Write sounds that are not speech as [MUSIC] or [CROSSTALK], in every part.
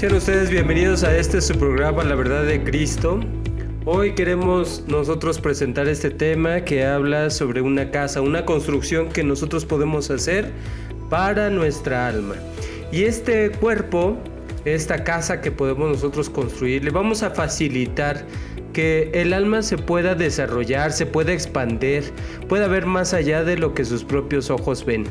Sean ustedes bienvenidos a este su programa La Verdad de Cristo. Hoy queremos nosotros presentar este tema que habla sobre una casa, una construcción que nosotros podemos hacer para nuestra alma. Y este cuerpo, esta casa que podemos nosotros construir, le vamos a facilitar que el alma se pueda desarrollar, se pueda expandir, pueda ver más allá de lo que sus propios ojos ven.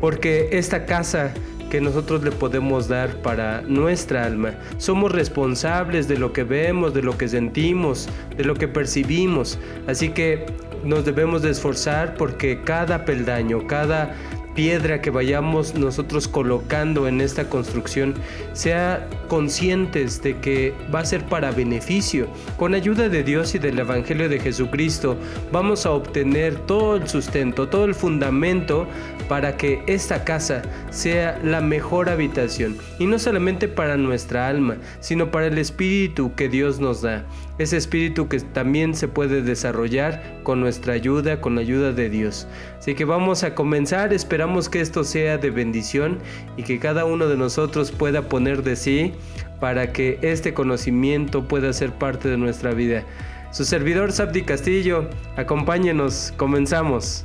Porque esta casa que nosotros le podemos dar para nuestra alma. Somos responsables de lo que vemos, de lo que sentimos, de lo que percibimos. Así que nos debemos de esforzar porque cada peldaño, cada piedra que vayamos nosotros colocando en esta construcción, sea conscientes de que va a ser para beneficio. Con ayuda de Dios y del Evangelio de Jesucristo, vamos a obtener todo el sustento, todo el fundamento para que esta casa sea la mejor habitación. Y no solamente para nuestra alma, sino para el espíritu que Dios nos da. Ese espíritu que también se puede desarrollar con nuestra ayuda, con la ayuda de Dios. Así que vamos a comenzar, esperamos que esto sea de bendición y que cada uno de nosotros pueda poner de sí para que este conocimiento pueda ser parte de nuestra vida. Su servidor Sabdi Castillo, acompáñenos, comenzamos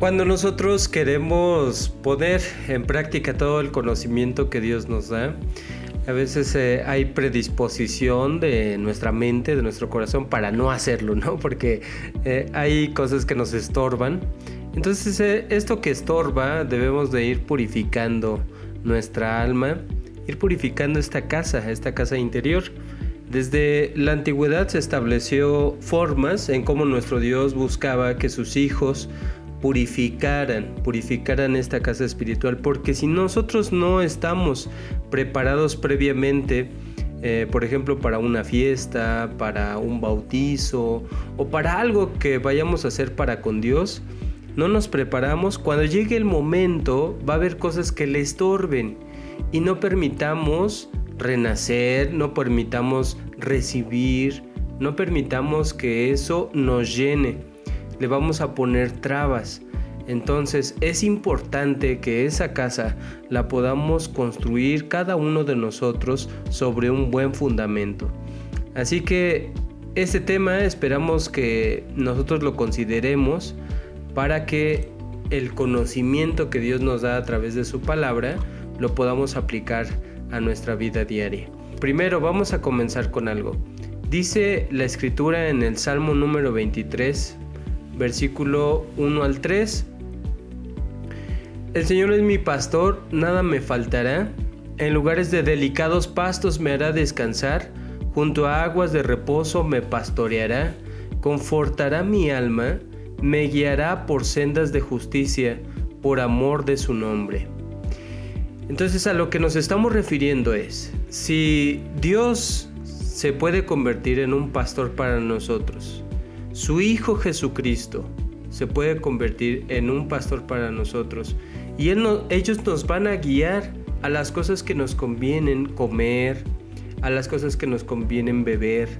Cuando nosotros queremos poner en práctica todo el conocimiento que Dios nos da, a veces eh, hay predisposición de nuestra mente, de nuestro corazón para no hacerlo, ¿no? Porque eh, hay cosas que nos estorban. Entonces eh, esto que estorba debemos de ir purificando nuestra alma, ir purificando esta casa, esta casa interior. Desde la antigüedad se estableció formas en cómo nuestro Dios buscaba que sus hijos purificaran, purificaran esta casa espiritual, porque si nosotros no estamos preparados previamente, eh, por ejemplo, para una fiesta, para un bautizo o para algo que vayamos a hacer para con Dios, no nos preparamos, cuando llegue el momento va a haber cosas que le estorben y no permitamos renacer, no permitamos recibir, no permitamos que eso nos llene le vamos a poner trabas. Entonces es importante que esa casa la podamos construir cada uno de nosotros sobre un buen fundamento. Así que este tema esperamos que nosotros lo consideremos para que el conocimiento que Dios nos da a través de su palabra lo podamos aplicar a nuestra vida diaria. Primero vamos a comenzar con algo. Dice la escritura en el Salmo número 23, versículo 1 al 3. El Señor es mi pastor, nada me faltará. En lugares de delicados pastos me hará descansar, junto a aguas de reposo me pastoreará, confortará mi alma, me guiará por sendas de justicia, por amor de su nombre. Entonces a lo que nos estamos refiriendo es, si Dios se puede convertir en un pastor para nosotros, su Hijo Jesucristo se puede convertir en un pastor para nosotros y ellos nos van a guiar a las cosas que nos convienen comer, a las cosas que nos convienen beber,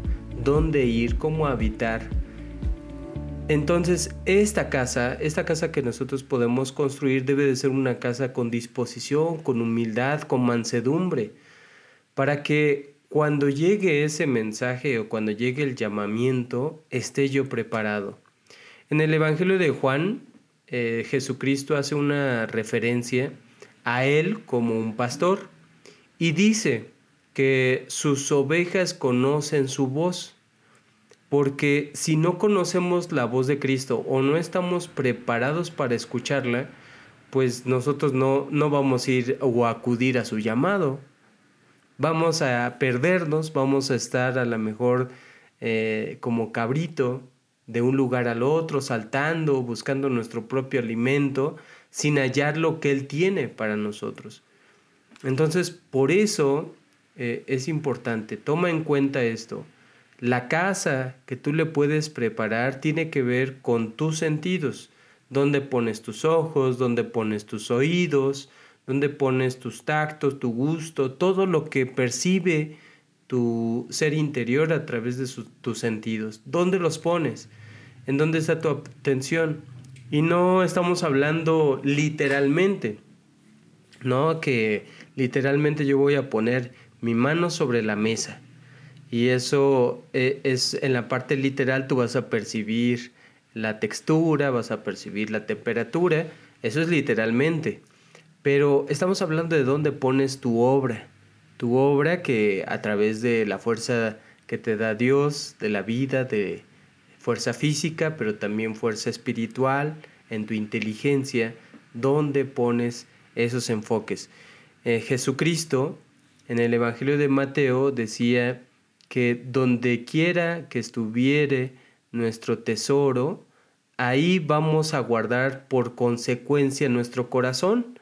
dónde ir, cómo habitar. Entonces, esta casa, esta casa que nosotros podemos construir debe de ser una casa con disposición, con humildad, con mansedumbre, para que cuando llegue ese mensaje o cuando llegue el llamamiento, esté yo preparado. En el Evangelio de Juan, eh, Jesucristo hace una referencia a Él como un pastor y dice que sus ovejas conocen su voz. Porque si no conocemos la voz de Cristo o no estamos preparados para escucharla, pues nosotros no, no vamos a ir o acudir a su llamado. Vamos a perdernos, vamos a estar a lo mejor eh, como cabrito de un lugar al otro, saltando, buscando nuestro propio alimento, sin hallar lo que Él tiene para nosotros. Entonces, por eso eh, es importante, toma en cuenta esto. La casa que tú le puedes preparar tiene que ver con tus sentidos, dónde pones tus ojos, dónde pones tus oídos, dónde pones tus tactos, tu gusto, todo lo que percibe tu ser interior a través de tus sentidos. ¿Dónde los pones? ¿En dónde está tu atención? Y no estamos hablando literalmente, ¿no? Que literalmente yo voy a poner mi mano sobre la mesa. Y eso eh, es en la parte literal, tú vas a percibir la textura, vas a percibir la temperatura, eso es literalmente. Pero estamos hablando de dónde pones tu obra, tu obra que a través de la fuerza que te da Dios, de la vida, de fuerza física, pero también fuerza espiritual, en tu inteligencia, dónde pones esos enfoques. Eh, Jesucristo en el Evangelio de Mateo decía que donde quiera que estuviere nuestro tesoro, ahí vamos a guardar por consecuencia nuestro corazón,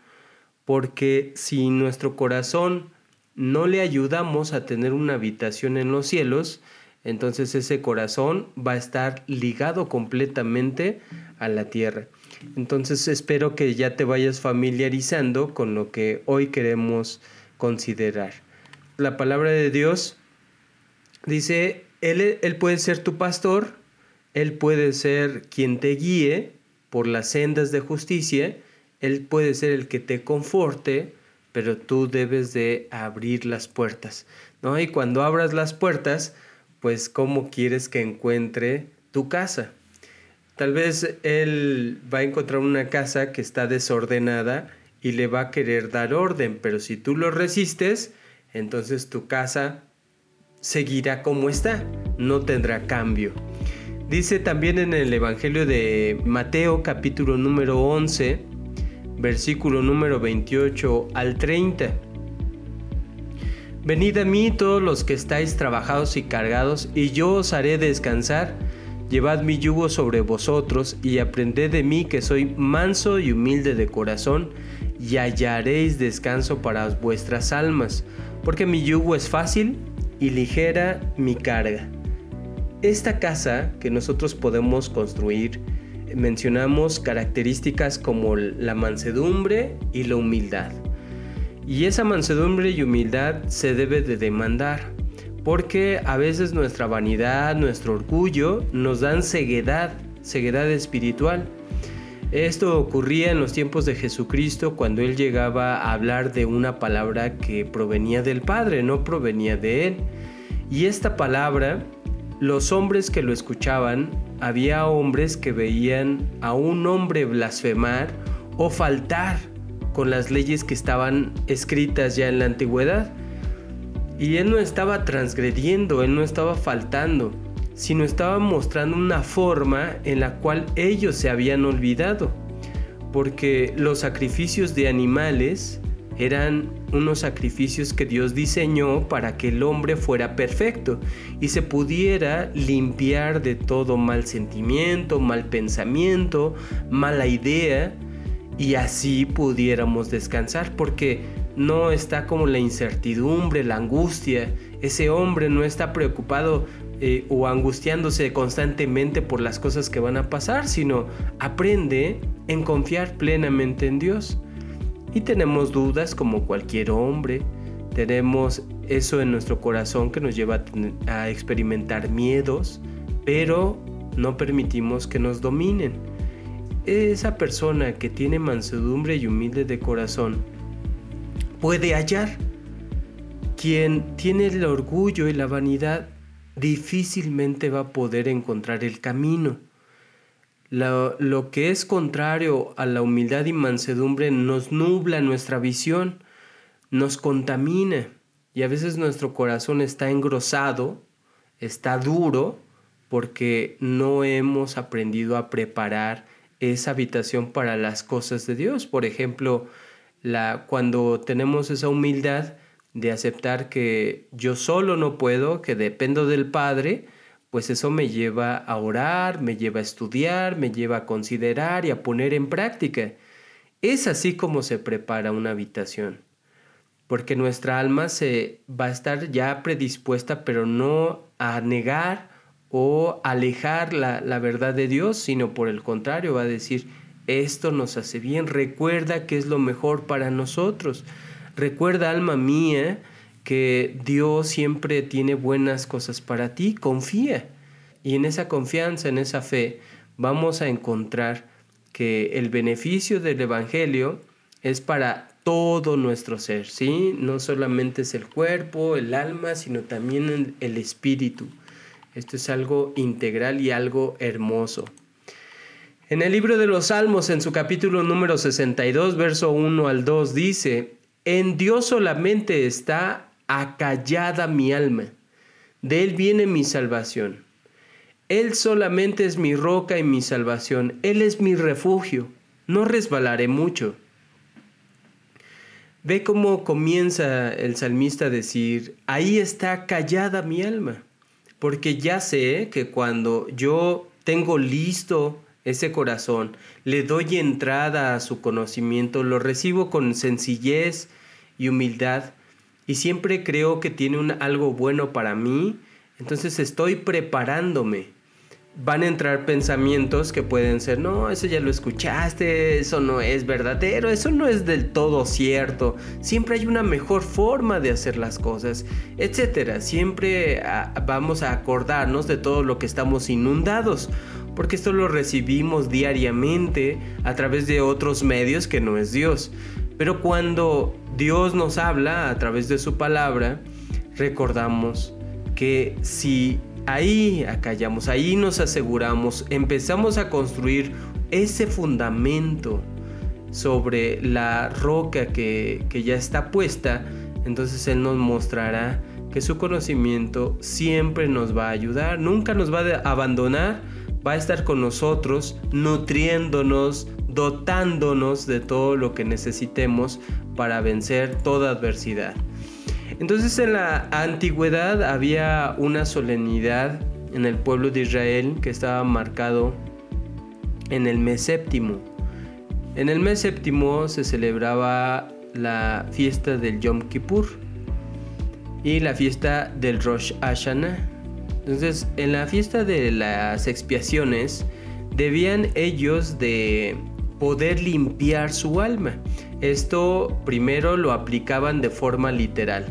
porque si nuestro corazón no le ayudamos a tener una habitación en los cielos, entonces ese corazón va a estar ligado completamente a la tierra. Entonces espero que ya te vayas familiarizando con lo que hoy queremos considerar. La palabra de Dios dice, él, él puede ser tu pastor, Él puede ser quien te guíe por las sendas de justicia, Él puede ser el que te conforte, pero tú debes de abrir las puertas, ¿no? Y cuando abras las puertas, pues cómo quieres que encuentre tu casa. Tal vez él va a encontrar una casa que está desordenada y le va a querer dar orden, pero si tú lo resistes, entonces tu casa seguirá como está, no tendrá cambio. Dice también en el Evangelio de Mateo capítulo número 11, versículo número 28 al 30. Venid a mí todos los que estáis trabajados y cargados, y yo os haré descansar. Llevad mi yugo sobre vosotros y aprended de mí que soy manso y humilde de corazón, y hallaréis descanso para vuestras almas, porque mi yugo es fácil y ligera mi carga. Esta casa que nosotros podemos construir, mencionamos características como la mansedumbre y la humildad. Y esa mansedumbre y humildad se debe de demandar, porque a veces nuestra vanidad, nuestro orgullo nos dan ceguedad, ceguedad espiritual. Esto ocurría en los tiempos de Jesucristo cuando él llegaba a hablar de una palabra que provenía del Padre, no provenía de él. Y esta palabra, los hombres que lo escuchaban, había hombres que veían a un hombre blasfemar o faltar con las leyes que estaban escritas ya en la antigüedad. Y él no estaba transgrediendo, él no estaba faltando, sino estaba mostrando una forma en la cual ellos se habían olvidado. Porque los sacrificios de animales eran unos sacrificios que Dios diseñó para que el hombre fuera perfecto y se pudiera limpiar de todo mal sentimiento, mal pensamiento, mala idea y así pudiéramos descansar porque no está como la incertidumbre, la angustia. Ese hombre no está preocupado eh, o angustiándose constantemente por las cosas que van a pasar, sino aprende en confiar plenamente en Dios. Y tenemos dudas como cualquier hombre, tenemos eso en nuestro corazón que nos lleva a experimentar miedos, pero no permitimos que nos dominen esa persona que tiene mansedumbre y humilde de corazón puede hallar. Quien tiene el orgullo y la vanidad difícilmente va a poder encontrar el camino. Lo, que es contrario a la humildad y mansedumbre nos nubla nuestra visión, nos contamina y a veces nuestro corazón está engrosado, está duro, porque no hemos aprendido a preparar esa habitación para las cosas de Dios. Por ejemplo, la, cuando tenemos esa humildad de aceptar que yo solo no puedo, que dependo del Padre, pues eso me lleva a orar, me lleva a estudiar, me lleva a considerar y a poner en práctica. Es así como se prepara una habitación, porque nuestra alma se va a estar ya predispuesta, pero no a negar o alejar la, la verdad de Dios, sino por el contrario, va a decir, esto nos hace bien, recuerda que es lo mejor para nosotros, recuerda alma mía, que Dios siempre tiene buenas cosas para ti, confía. Y en esa confianza, en esa fe, vamos a encontrar que el beneficio del Evangelio es para todo nuestro ser, ¿sí? No solamente es el cuerpo, el alma, sino también el espíritu. Esto es algo integral y algo hermoso. En el libro de los Salmos, en su capítulo número 62, verso 1 al 2, dice, en Dios solamente está acallada mi alma. De Él viene mi salvación. Él solamente es mi roca y mi salvación. Él es mi refugio. No resbalaré mucho. Ve cómo comienza el salmista a decir, ahí está callada mi alma, porque ya sé que cuando yo tengo listo ese corazón, le doy entrada a su conocimiento, lo recibo con sencillez y humildad, y siempre creo que tiene un, algo bueno para mí, entonces estoy preparándome. Van a entrar pensamientos que pueden ser, no, eso ya lo escuchaste, eso no es verdadero, eso no es del todo cierto, siempre hay una mejor forma de hacer las cosas, etc. Siempre ah, vamos a acordarnos de todo lo que estamos inundados, porque esto lo recibimos diariamente a través de otros medios que no es Dios. Pero cuando Dios nos habla a través de su palabra, recordamos que si ahí acallamos, ahí nos aseguramos, empezamos a construir ese fundamento sobre la roca que, que ya está puesta, entonces Él nos mostrará que su conocimiento siempre nos va a ayudar, nunca nos va a abandonar, va a estar con nosotros, nutriéndonos, dotándonos de todo lo que necesitemos para vencer toda adversidad. Entonces en la antigüedad había una solemnidad en el pueblo de Israel que estaba marcado en el mes séptimo. En el mes séptimo se celebraba la fiesta del Yom Kippur y la fiesta del Rosh Hashanah. Entonces, en la fiesta de las expiaciones, debían ellos de poder limpiar su alma. Esto primero lo aplicaban de forma literal.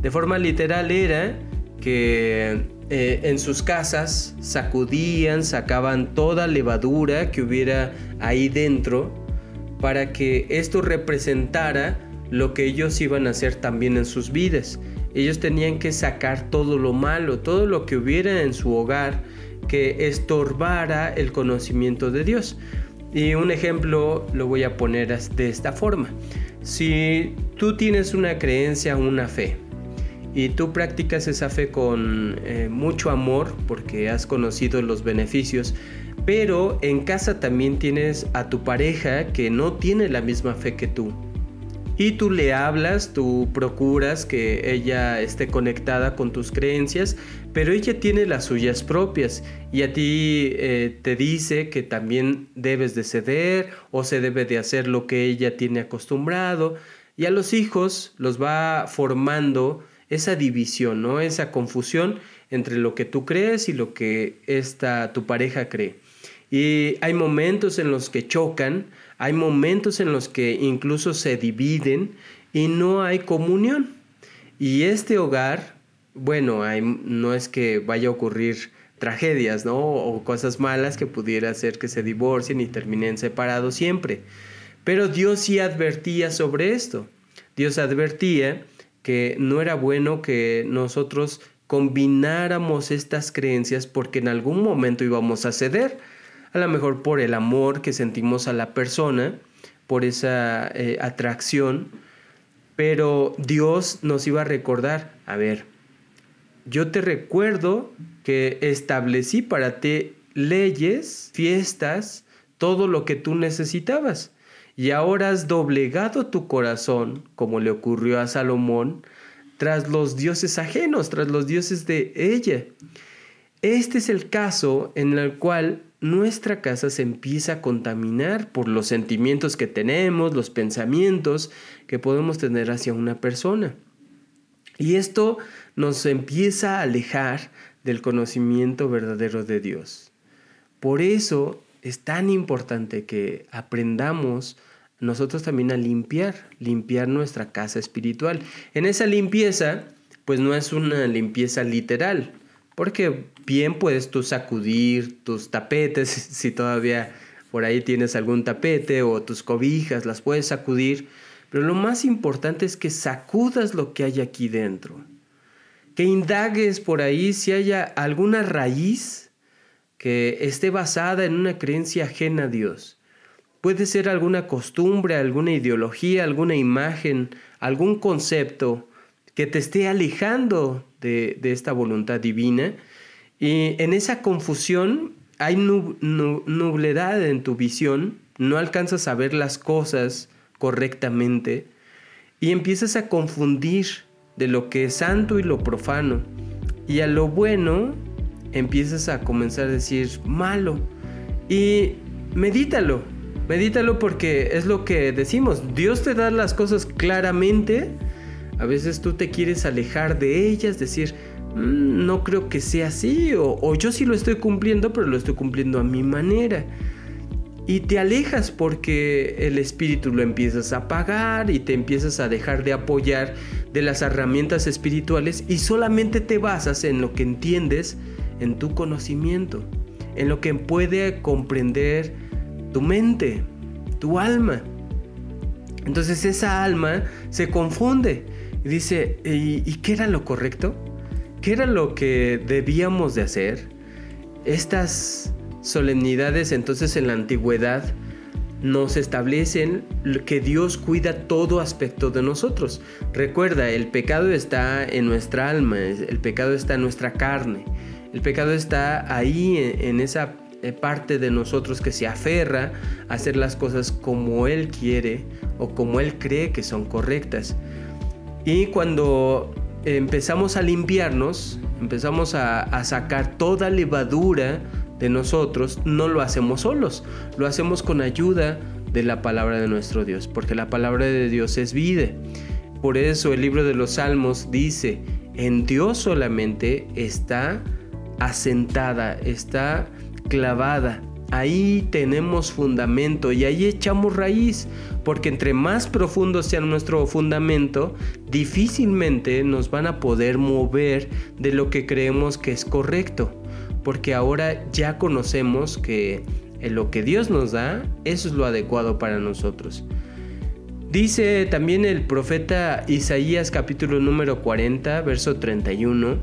De forma literal era que eh, en sus casas sacudían, sacaban toda levadura que hubiera ahí dentro para que esto representara lo que ellos iban a hacer también en sus vidas. Ellos tenían que sacar todo lo malo, todo lo que hubiera en su hogar que estorbara el conocimiento de Dios. Y un ejemplo lo voy a poner de esta forma. Si tú tienes una creencia, una fe, y tú practicas esa fe con eh, mucho amor porque has conocido los beneficios, pero en casa también tienes a tu pareja que no tiene la misma fe que tú y tú le hablas, tú procuras que ella esté conectada con tus creencias, pero ella tiene las suyas propias y a ti eh, te dice que también debes de ceder o se debe de hacer lo que ella tiene acostumbrado y a los hijos los va formando esa división, ¿no? Esa confusión entre lo que tú crees y lo que esta tu pareja cree. Y hay momentos en los que chocan, hay momentos en los que incluso se dividen y no hay comunión. Y este hogar, bueno, no es que vaya a ocurrir tragedias, ¿no? O cosas malas que pudiera hacer que se divorcien y terminen separados siempre. Pero Dios sí advertía sobre esto. Dios advertía que no era bueno que nosotros combináramos estas creencias porque en algún momento íbamos a ceder a lo mejor por el amor que sentimos a la persona, por esa eh, atracción, pero Dios nos iba a recordar, a ver, yo te recuerdo que establecí para ti leyes, fiestas, todo lo que tú necesitabas. Y ahora has doblegado tu corazón, como le ocurrió a Salomón, tras los dioses ajenos, tras los dioses de ella. Este es el caso en el cual nuestra casa se empieza a contaminar por los sentimientos que tenemos, los pensamientos que podemos tener hacia una persona. Y esto nos empieza a alejar del conocimiento verdadero de Dios. Por eso es tan importante que aprendamos nosotros también a limpiar, limpiar nuestra casa espiritual. En esa limpieza, pues no es una limpieza literal, porque bien puedes tú sacudir tus tapetes, [LAUGHS] si todavía por ahí tienes algún tapete o tus cobijas, las puedes sacudir, pero lo más importante es que sacudas lo que hay aquí dentro, que indagues por ahí si haya alguna raíz que esté basada en una creencia ajena a Dios. Puede ser alguna costumbre, alguna ideología, alguna imagen, algún concepto que te esté alejando de, esta voluntad divina. Y en esa confusión hay nubledad en tu visión, no alcanzas a ver las cosas correctamente y empiezas a confundir de lo que es santo y lo profano. Y a lo bueno empiezas a comenzar a decir malo. Y medítalo, medítalo porque es lo que decimos. Dios te da las cosas claramente. A veces tú te quieres alejar de ellas, decir, mm, no creo que sea así, o, yo sí lo estoy cumpliendo, pero lo estoy cumpliendo a mi manera y te alejas porque el espíritu lo empiezas a apagar y te empiezas a dejar de apoyar de las herramientas espirituales y solamente te basas en lo que entiendes en tu conocimiento, en lo que puede comprender tu mente, tu alma. Entonces esa alma se confunde y dice, ¿y, qué era lo correcto? ¿Qué era lo que debíamos de hacer? Estas solemnidades entonces en la antigüedad nos establecen que Dios cuida todo aspecto de nosotros. Recuerda, el pecado está en nuestra alma, el pecado está en nuestra carne, el pecado está ahí en, esa eh, parte de nosotros que se aferra a hacer las cosas como Él quiere o como Él cree que son correctas. Y cuando empezamos a limpiarnos, empezamos a, sacar toda levadura de nosotros, no lo hacemos solos, lo hacemos con ayuda de la palabra de nuestro Dios, porque la palabra de Dios es vida. Por eso el libro de los Salmos dice, en Dios solamente está asentada, está clavada. Ahí tenemos fundamento y ahí echamos raíz, porque entre más profundo sea nuestro fundamento, difícilmente nos van a poder mover de lo que creemos que es correcto porque ahora ya conocemos que en lo que Dios nos da, eso es lo adecuado para nosotros. Dice también el profeta Isaías capítulo número 40, verso 31,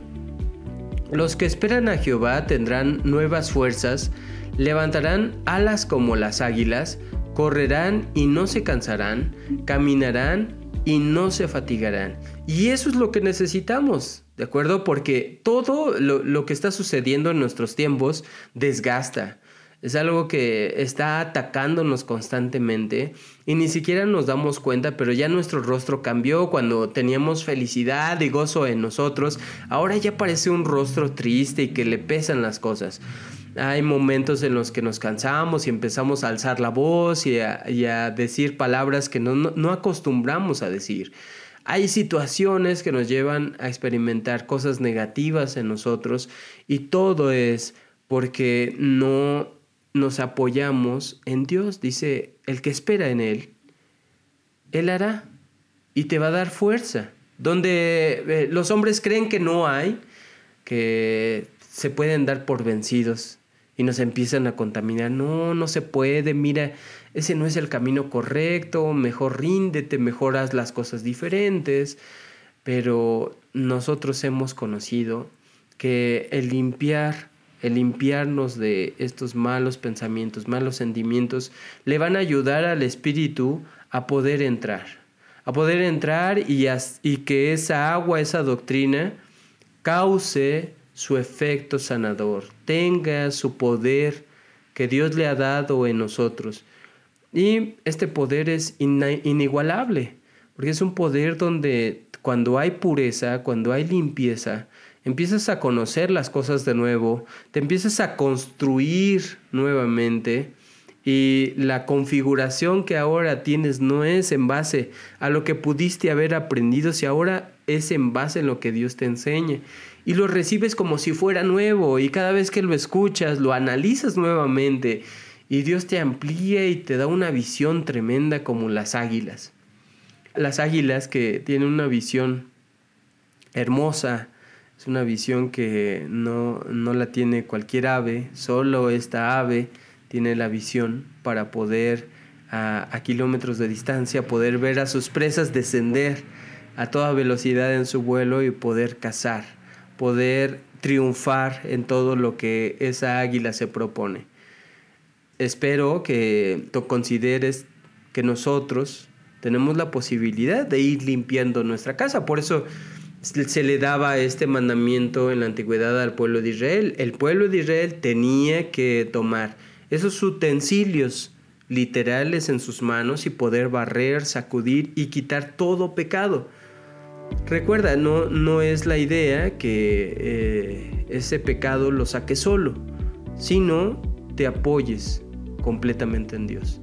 Los que esperan a Jehová tendrán nuevas fuerzas, levantarán alas como las águilas, correrán y no se cansarán, caminarán y no se fatigarán. Y eso es lo que necesitamos. ¿De acuerdo? Porque todo lo, que está sucediendo en nuestros tiempos desgasta. Es algo que está atacándonos constantemente y ni siquiera nos damos cuenta, pero ya nuestro rostro cambió cuando teníamos felicidad y gozo en nosotros. Ahora ya parece un rostro triste y que le pesan las cosas. Hay momentos en los que nos cansamos y empezamos a alzar la voz y a, decir palabras que no acostumbramos a decir. Hay situaciones que nos llevan a experimentar cosas negativas en nosotros y todo es porque no nos apoyamos en Dios. Dice, el que espera en Él, Él hará y te va a dar fuerza. Donde eh, los hombres creen que no hay, que se pueden dar por vencidos y nos empiezan a contaminar. No, no se puede, mira, ese no es el camino correcto, mejor ríndete, mejor haz las cosas diferentes. Pero nosotros hemos conocido que el limpiar el limpiarnos de estos malos pensamientos, malos sentimientos, le van a ayudar al espíritu a poder entrar, a poder entrar y, y que esa agua, esa doctrina, cause su efecto sanador, tenga su poder que Dios le ha dado en nosotros. Y este poder es inigualable, porque es un poder donde cuando hay pureza, cuando hay limpieza, empiezas a conocer las cosas de nuevo, te empiezas a construir nuevamente y la configuración que ahora tienes no es en base a lo que pudiste haber aprendido, si ahora es en base en lo que Dios te enseñe. Y lo recibes como si fuera nuevo y cada vez que lo escuchas, lo analizas nuevamente y Dios te amplía y te da una visión tremenda como las águilas. Las águilas que tienen una visión hermosa, es una visión que no, la tiene cualquier ave, solo esta ave tiene la visión para poder a, a, kilómetros de distancia, poder ver a sus presas descender a toda velocidad en su vuelo y poder cazar, poder triunfar en todo lo que esa águila se propone. Espero que tú consideres que nosotros tenemos la posibilidad de ir limpiando nuestra casa, por eso se le daba este mandamiento en la antigüedad al pueblo de Israel. El pueblo de Israel tenía que tomar esos utensilios literales en sus manos y poder barrer, sacudir y quitar todo pecado. Recuerda, no, no es la idea que eh, ese pecado lo saque solo, sino te apoyes completamente en Dios.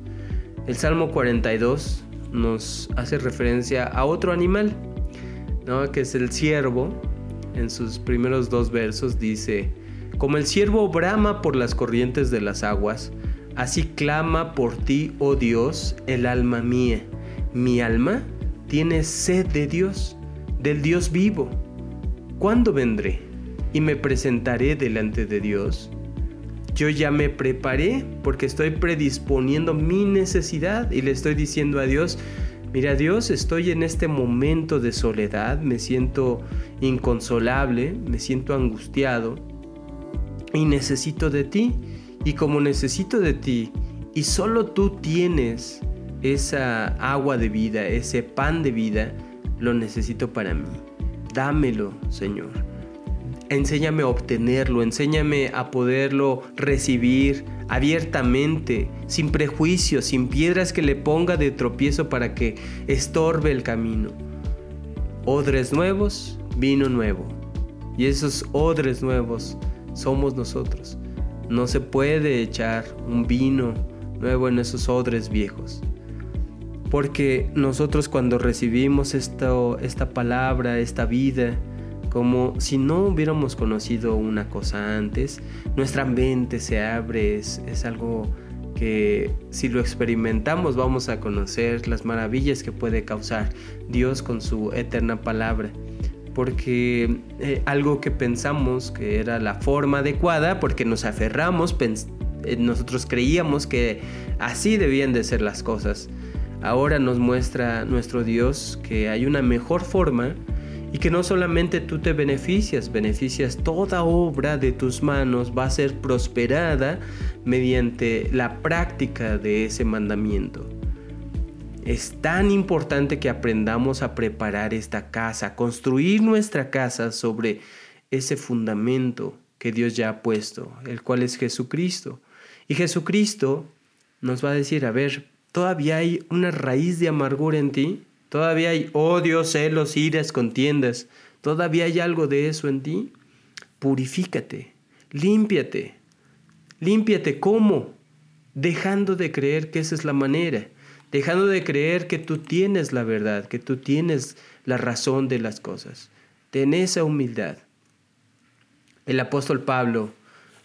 El Salmo 42 nos hace referencia a otro animal, que es el siervo, en sus primeros dos versos dice, como el siervo brama por las corrientes de las aguas, así clama por ti, oh Dios, el alma mía. Mi alma tiene sed de Dios, del Dios vivo. ¿Cuándo vendré y me presentaré delante de Dios? Yo ya me preparé porque estoy predisponiendo mi necesidad y le estoy diciendo a Dios, Mira Dios, estoy en este momento de soledad, me siento inconsolable, me siento angustiado y necesito de ti. Y como necesito de ti y solo tú tienes esa agua de vida, ese pan de vida, lo necesito para mí. Dámelo, Señor. Enséñame a obtenerlo, enséñame a poderlo recibir, abiertamente, sin prejuicios, sin piedras que le ponga de tropiezo para que estorbe el camino. Odres nuevos, vino nuevo. Y esos odres nuevos somos nosotros. No se puede echar un vino nuevo en esos odres viejos. Porque nosotros cuando recibimos esto, esta palabra, esta vida, como si no hubiéramos conocido una cosa antes. Nuestra mente se abre, es, algo que si lo experimentamos vamos a conocer las maravillas que puede causar Dios con su eterna palabra. Porque eh, algo que pensamos que era la forma adecuada, porque nos aferramos, eh, nosotros creíamos que así debían de ser las cosas. Ahora nos muestra nuestro Dios que hay una mejor forma y que no solamente tú te beneficias, beneficias toda obra de tus manos va a ser prosperada mediante la práctica de ese mandamiento. Es tan importante que aprendamos a preparar esta casa, construir nuestra casa sobre ese fundamento que Dios ya ha puesto, el cual es Jesucristo. Y Jesucristo nos va a decir, a ver, todavía hay una raíz de amargura en ti, Todavía hay odio, celos, iras, contiendas. ¿Todavía hay algo de eso en ti? Purifícate, límpiate. Límpiate cómo? Dejando de creer que esa es la manera. Dejando de creer que tú tienes la verdad, que tú tienes la razón de las cosas. Ten esa humildad. El apóstol Pablo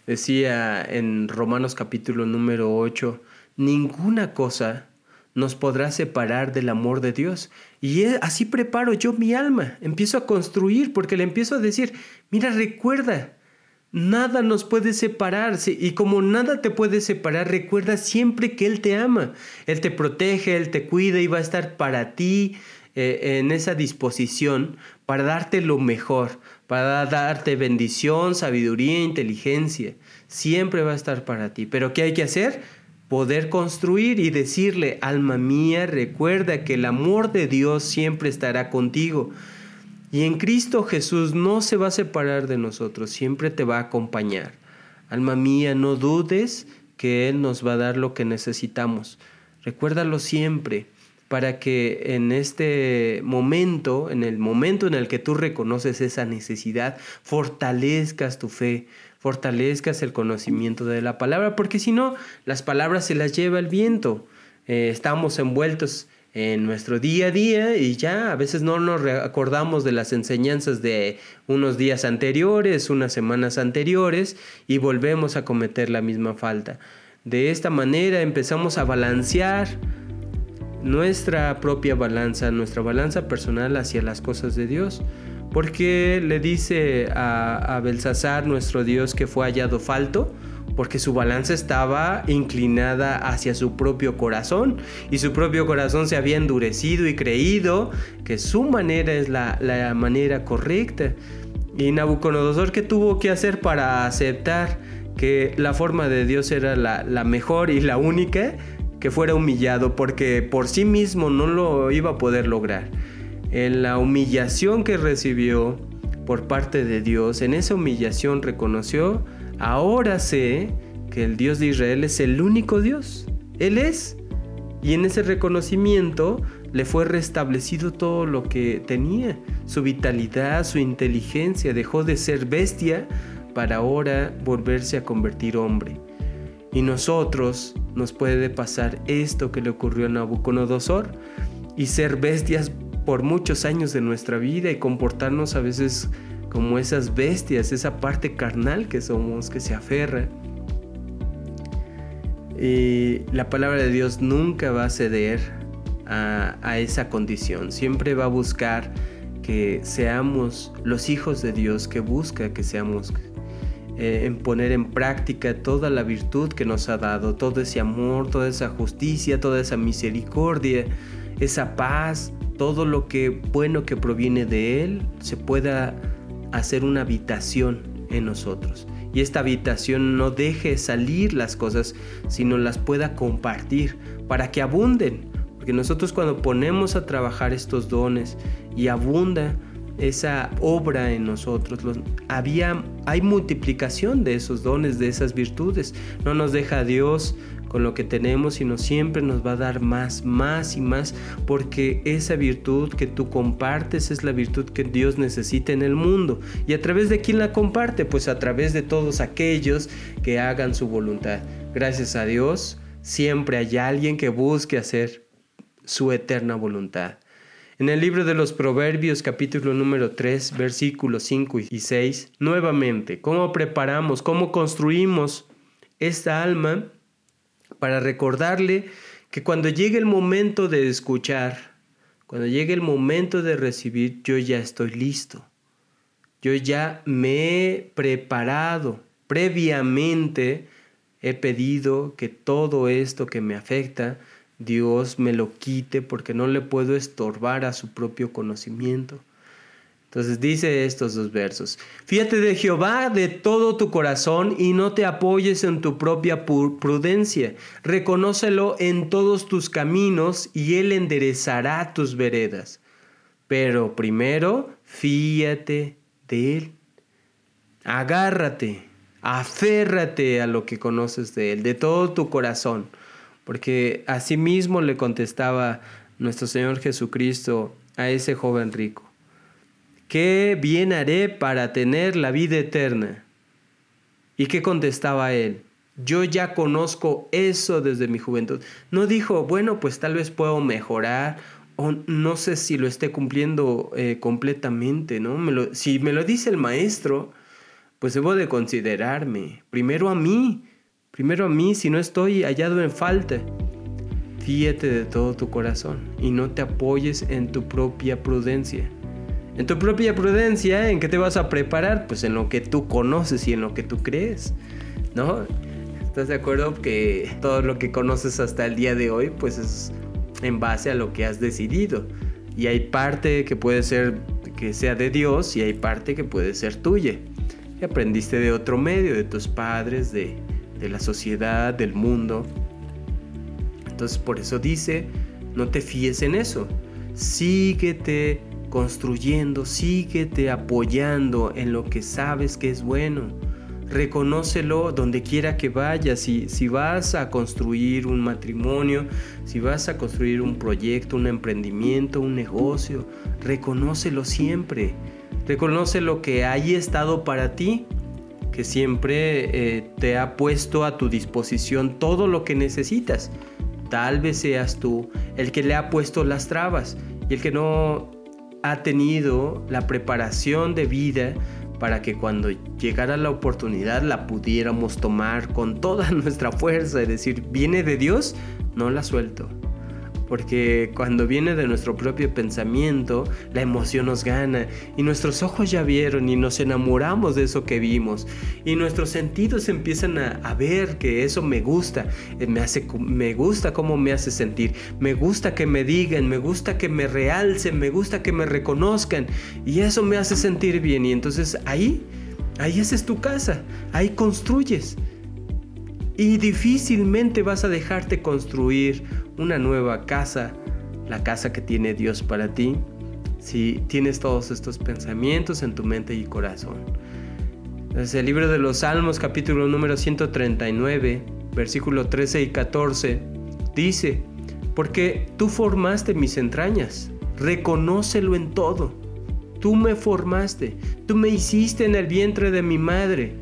decía en Romanos capítulo número 8, ninguna cosa nos podrá separar del amor de Dios. Y así preparo yo mi alma, empiezo a construir porque le empiezo a decir, mira, recuerda, nada nos puede separar y como nada te puede separar, recuerda siempre que Él te ama, Él te protege, Él te cuida y va a estar para ti eh, en esa disposición para darte lo mejor, para darte bendición, sabiduría, inteligencia. Siempre va a estar para ti. Pero ¿qué hay que hacer? Poder construir y decirle, alma mía, recuerda que el amor de Dios siempre estará contigo. Y en Cristo Jesús no se va a separar de nosotros, siempre te va a acompañar. Alma mía, no dudes que Él nos va a dar lo que necesitamos. Recuérdalo siempre para que en este momento, en el momento en el que tú reconoces esa necesidad, fortalezcas tu fe, fortalezcas el conocimiento de la palabra, porque si no, las palabras se las lleva el viento. Eh, estamos envueltos en nuestro día a día y ya a veces no nos acordamos de las enseñanzas de unos días anteriores, unas semanas anteriores y volvemos a cometer la misma falta. De esta manera empezamos a balancear nuestra propia balanza, nuestra balanza personal hacia las cosas de Dios. Porque le dice a, a Belsasar, nuestro Dios, que fue hallado falto, porque su balanza estaba inclinada hacia su propio corazón y su propio corazón se había endurecido y creído que su manera es la, manera correcta. Y Nabucodonosor, ¿qué tuvo que hacer para aceptar que la forma de Dios era la, la mejor y la única? Que fuera humillado, porque por sí mismo no lo iba a poder lograr. En la humillación que recibió por parte de Dios, en esa humillación reconoció Ahora sé que el Dios de Israel es el único Dios. Él es. Y en ese reconocimiento le fue restablecido todo lo que tenía. Su vitalidad, su inteligencia. Dejó de ser bestia para ahora volverse a convertir hombre. Y nosotros nos puede pasar esto que le ocurrió a Nabucodonosor y ser bestias por muchos años de nuestra vida y comportarnos a veces como esas bestias, esa parte carnal que somos, que se aferra. Y la palabra de Dios nunca va a ceder a, esa condición, siempre va a buscar que seamos los hijos de Dios, que busca que seamos eh, en poner en práctica toda la virtud que nos ha dado, todo ese amor, toda esa justicia, toda esa misericordia, esa paz, todo lo que bueno que proviene de Él se pueda hacer una habitación en nosotros. Y esta habitación no deje salir las cosas, sino las pueda compartir para que abunden. Porque nosotros cuando ponemos a trabajar estos dones y abunda esa obra en nosotros, había, hay multiplicación de esos dones, de esas virtudes. No nos deja Dios con lo que tenemos, sino siempre nos va a dar más, más y más, porque esa virtud que tú compartes es la virtud que Dios necesita en el mundo. ¿Y a través de quién la comparte? Pues a través de todos aquellos que hagan su voluntad. Gracias a Dios, siempre hay alguien que busque hacer su eterna voluntad. En el libro de los Proverbios capítulo número 3 versículos 5 y 6, nuevamente, ¿cómo preparamos, cómo construimos esta alma para recordarle que cuando llegue el momento de escuchar, cuando llegue el momento de recibir, yo ya estoy listo. Yo ya me he preparado previamente, he pedido que todo esto que me afecta, Dios me lo quite porque no le puedo estorbar a su propio conocimiento. Entonces dice estos dos versos, fíjate de Jehová de todo tu corazón y no te apoyes en tu propia prudencia, reconócelo en todos tus caminos y él enderezará tus veredas. Pero primero, fíjate de él, agárrate, aférrate a lo que conoces de él, de todo tu corazón, porque asimismo le contestaba nuestro Señor Jesucristo a ese joven rico. ¿Qué bien haré para tener la vida eterna? ¿Y qué contestaba él? Yo ya conozco eso desde mi juventud. No dijo, bueno, pues tal vez puedo mejorar o no sé si lo esté cumpliendo eh, completamente, ¿no? si me lo dice el maestro, pues debo de considerarme. Primero a mí, primero a mí, si no estoy hallado en falta. Fíjate de todo tu corazón y no te apoyes en tu propia prudencia. En tu propia prudencia, ¿en qué te vas a preparar? Pues en lo que tú conoces y en lo que tú crees, ¿no? ¿Estás de acuerdo que todo lo que conoces hasta el día de hoy, pues es en base a lo que has decidido? Y hay parte que puede ser que sea de Dios y hay parte que puede ser tuya. Y aprendiste de otro medio, de tus padres, de, de la sociedad, del mundo. Entonces por eso dice, no te fíes en eso. Síguete construyendo, síguete apoyando en lo que sabes que es bueno. Reconócelo donde quiera que vayas. Si, si vas a construir un matrimonio, si vas a construir un proyecto, un emprendimiento, un negocio, reconócelo siempre. Reconoce lo que hay estado para ti, que siempre eh, te ha puesto a tu disposición todo lo que necesitas. Tal vez seas tú el que le ha puesto las trabas y el que no ha tenido la preparación de vida para que cuando llegara la oportunidad la pudiéramos tomar con toda [LAUGHS] nuestra fuerza y decir, viene de Dios, no la suelto porque cuando viene de nuestro propio pensamiento, la emoción nos gana y nuestros ojos ya vieron y nos enamoramos de eso que vimos y nuestros sentidos empiezan a, ver que eso me gusta, eh, me, hace, me gusta cómo me hace sentir, me gusta que me digan, me gusta que me realcen, me gusta que me reconozcan y eso me hace sentir bien y entonces ahí, ahí es tu casa, ahí construyes. Y difícilmente vas a dejarte construir una nueva casa, la casa que tiene Dios para ti, si tienes todos estos pensamientos en tu mente y corazón. Desde el libro de los Salmos capítulo número 139, versículo 13 y 14, dice, porque tú formaste mis entrañas, reconócelo en todo. Tú me formaste, tú me hiciste en el vientre de mi madre.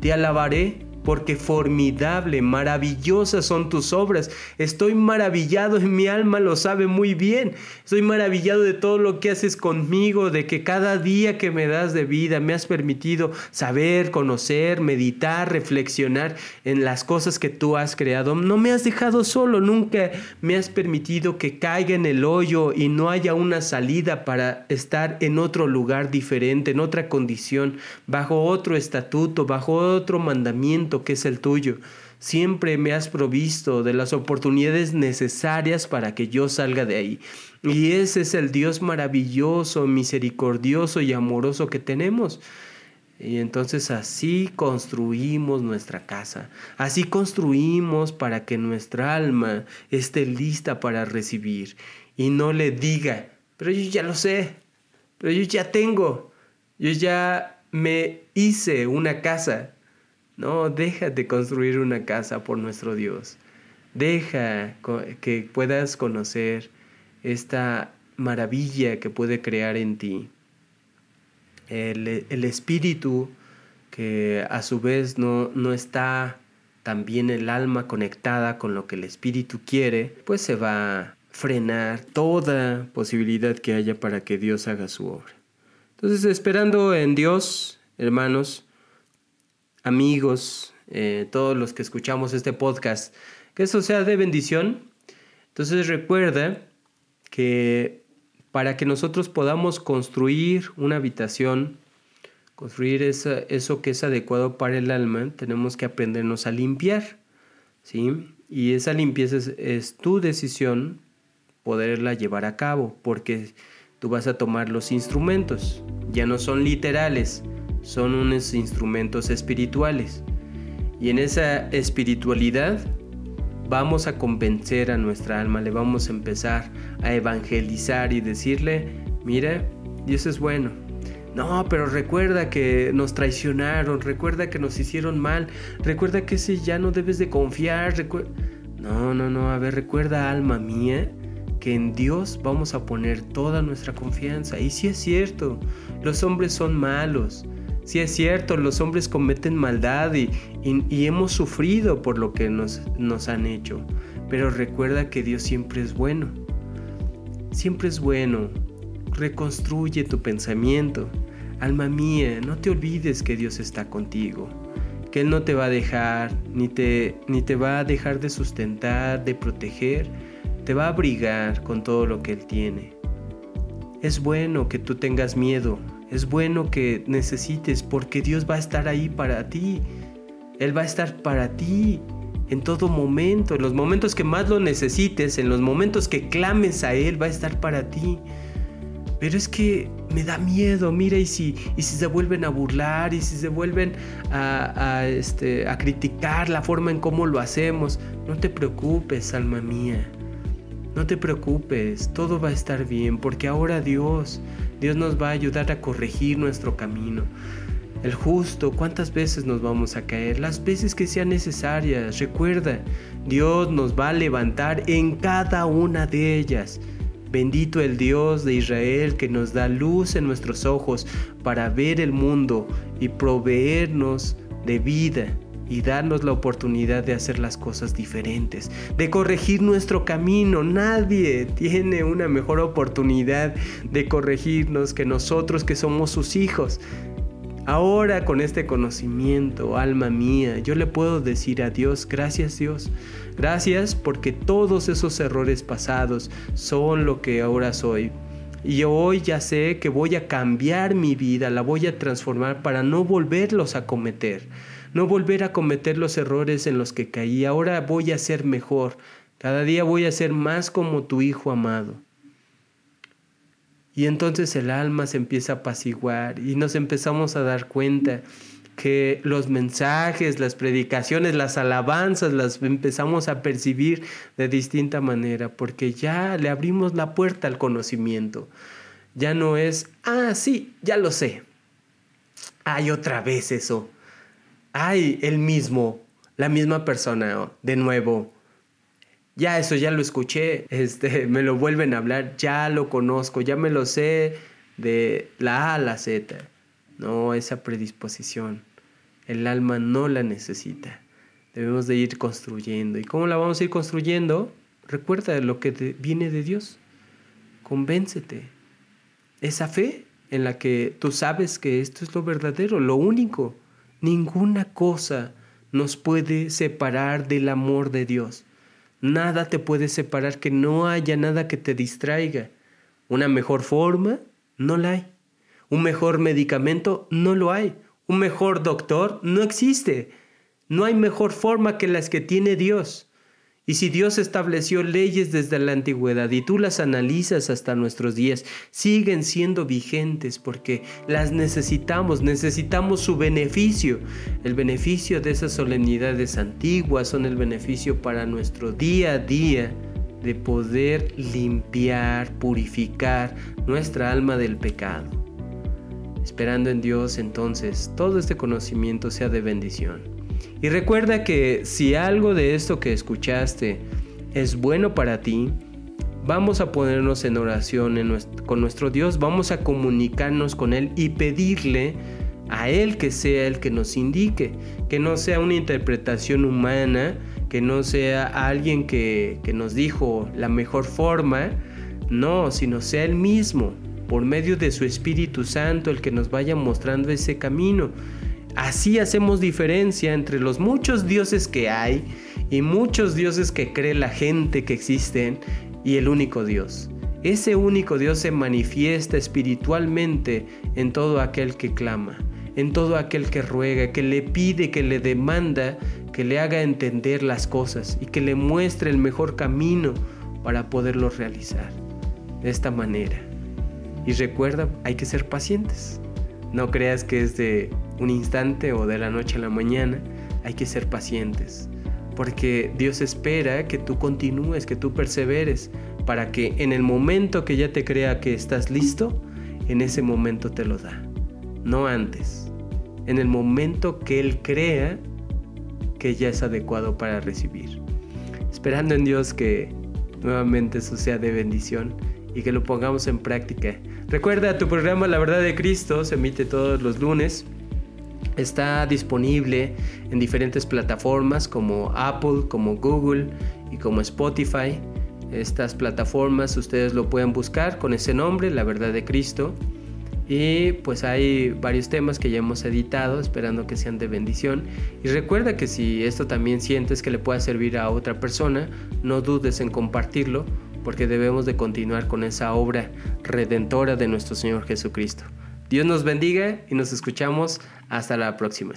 Te alabaré porque formidable, maravillosas son tus obras. Estoy maravillado, en [LAUGHS] mi alma lo sabe muy bien. Estoy maravillado de todo lo que haces conmigo, de que cada día que me das de vida me has permitido saber, conocer, meditar, reflexionar en las cosas que tú has creado. No me has dejado solo, nunca me has permitido que caiga en el hoyo y no haya una salida para estar en otro lugar diferente, en otra condición, bajo otro estatuto, bajo otro mandamiento que es el tuyo. Siempre me has provisto de las oportunidades necesarias para que yo salga de ahí. Y ese es el Dios maravilloso, misericordioso y amoroso que tenemos. Y entonces así construimos nuestra casa, así construimos para que nuestra alma esté lista para recibir y no le diga, pero yo ya lo sé, pero yo ya tengo, yo ya me hice una casa, no, deja de construir una casa por nuestro Dios. Deja que puedas conocer esta maravilla que puede crear en ti. El, espíritu que a su vez no, no está también el alma conectada con lo que el espíritu quiere, pues se va a frenar toda posibilidad que haya para que Dios haga su obra. Entonces, esperando en Dios, hermanos, amigos, eh, todos los que escuchamos este podcast, que eso sea de bendición. Entonces recuerda que para que nosotros podamos construir una habitación, construir eso que es adecuado para el alma, tenemos que aprendernos a limpiar. ¿sí? Y esa limpieza es tu decisión poderla llevar a cabo, porque tú vas a tomar los instrumentos, ya no son literales, son unos instrumentos espirituales. Y en esa espiritualidad vamos a convencer a nuestra alma, le vamos a empezar a evangelizar y decirle, mira, Dios es bueno. No, pero recuerda que nos traicionaron, recuerda que nos hicieron mal, recuerda que ese ya no debes de confiar. No, no, no, a ver, recuerda alma mía que en Dios vamos a poner toda nuestra confianza. Y si es cierto, los hombres son malos, Sí es cierto, los hombres cometen maldad y, hemos sufrido por lo que nos, nos han hecho, pero recuerda que Dios siempre es bueno. Siempre es bueno. Reconstruye tu pensamiento. Alma mía, no te olvides que Dios está contigo, que Él no te va a dejar, ni te, ni te va a dejar de sustentar, de proteger, te va a abrigar con todo lo que Él tiene. Es bueno que tú tengas miedo, es bueno que necesites porque Dios va a estar ahí para ti. Él va a estar para ti en todo momento, en los momentos que más lo necesites, en los momentos que clames a Él, va a estar para ti. pero es que me da miedo, mira, y si, y si se vuelven a burlar, y si se vuelven a, este, a criticar la forma en cómo lo hacemos, no te preocupes, alma mía, no te preocupes, todo va a estar bien, porque ahora Dios, Dios nos va a ayudar a corregir nuestro camino. El justo, ¿cuántas veces nos vamos a caer? Las veces que sean necesarias. Recuerda, Dios nos va a levantar en cada una de ellas. Bendito el Dios de Israel que nos da luz en nuestros ojos para ver el mundo y proveernos de vida y darnos la oportunidad de hacer las cosas diferentes, de corregir nuestro camino. Nadie tiene una mejor oportunidad de corregirnos que nosotros que somos sus hijos. Ahora con este conocimiento, alma mía, yo le puedo decir a Dios, gracias Dios, gracias porque todos esos errores pasados son lo que ahora soy. Y hoy ya sé que voy a cambiar mi vida, la voy a transformar para no volverlos a cometer, no volver a cometer los errores en los que caí. Ahora voy a ser mejor, cada día voy a ser más como tu Hijo amado. Y entonces el alma se empieza a apaciguar y nos empezamos a dar cuenta que los mensajes, las predicaciones, las alabanzas las empezamos a percibir de distinta manera porque ya le abrimos la puerta al conocimiento. Ya no es, ah, sí, ya lo sé. Hay otra vez eso. Hay el mismo, la misma persona, de nuevo ya eso ya lo escuché, [LAUGHS] este, me lo vuelven a hablar, ya lo conozco, ya me lo sé de la A a la Z. No, esa predisposición, el alma no la necesita. Debemos de ir construyendo. ¿Y cómo la vamos a ir construyendo? Recuerda lo que viene de Dios. Convéncete. Esa fe en la que tú sabes que esto es lo verdadero, lo único. Ninguna cosa nos puede separar del amor de Dios. Nada te puede separar, que no haya nada que te distraiga. Una mejor forma, no la hay. Un mejor medicamento, no lo hay. Un mejor doctor, no existe. No hay mejor forma que las que tiene Dios. Y si Dios estableció leyes desde la antigüedad y tú las analizas hasta nuestros días, siguen siendo vigentes porque las necesitamos, necesitamos su beneficio. El beneficio de esas solemnidades antiguas son el beneficio para nuestro día a día de poder limpiar, purificar nuestra alma del pecado. Esperando en Dios entonces todo este conocimiento sea de bendición. Y recuerda que si algo de esto que escuchaste es bueno para ti, vamos a ponernos en oración con nuestro Dios, vamos a comunicarnos con Él y pedirle a Él que sea el que nos indique, que no sea una interpretación humana, que no sea alguien que, que nos dijo la mejor forma, no, sino sea Él mismo, por medio de su Espíritu Santo, el que nos vaya mostrando ese camino. Así hacemos diferencia entre los muchos dioses que hay y muchos dioses que cree la gente que existen y el único Dios. Ese único Dios se manifiesta espiritualmente en todo aquel que clama, en todo aquel que ruega, que le pide, que le demanda, que le haga entender las cosas y que le muestre el mejor camino para poderlo realizar. De esta manera. Y recuerda, hay que ser pacientes. No creas que es de un instante o de la noche a la mañana. Hay que ser pacientes. Porque Dios espera que tú continúes, que tú perseveres, para que en el momento que ya te crea que estás listo, en ese momento te lo da. No antes. En el momento que Él crea que ya es adecuado para recibir. Esperando en Dios que nuevamente eso sea de bendición y que lo pongamos en práctica Recuerda, tu programa La Verdad de Cristo se emite todos los lunes. Está disponible en diferentes plataformas como Apple, como Google y como Spotify. Estas plataformas ustedes lo pueden buscar con ese nombre, La Verdad de Cristo. Y pues hay varios temas que ya hemos editado, esperando que sean de bendición. Y recuerda que si esto también sientes que le pueda servir a otra persona, no dudes en compartirlo porque debemos de continuar con esa obra redentora de nuestro Señor Jesucristo. Dios nos bendiga y nos escuchamos hasta la próxima.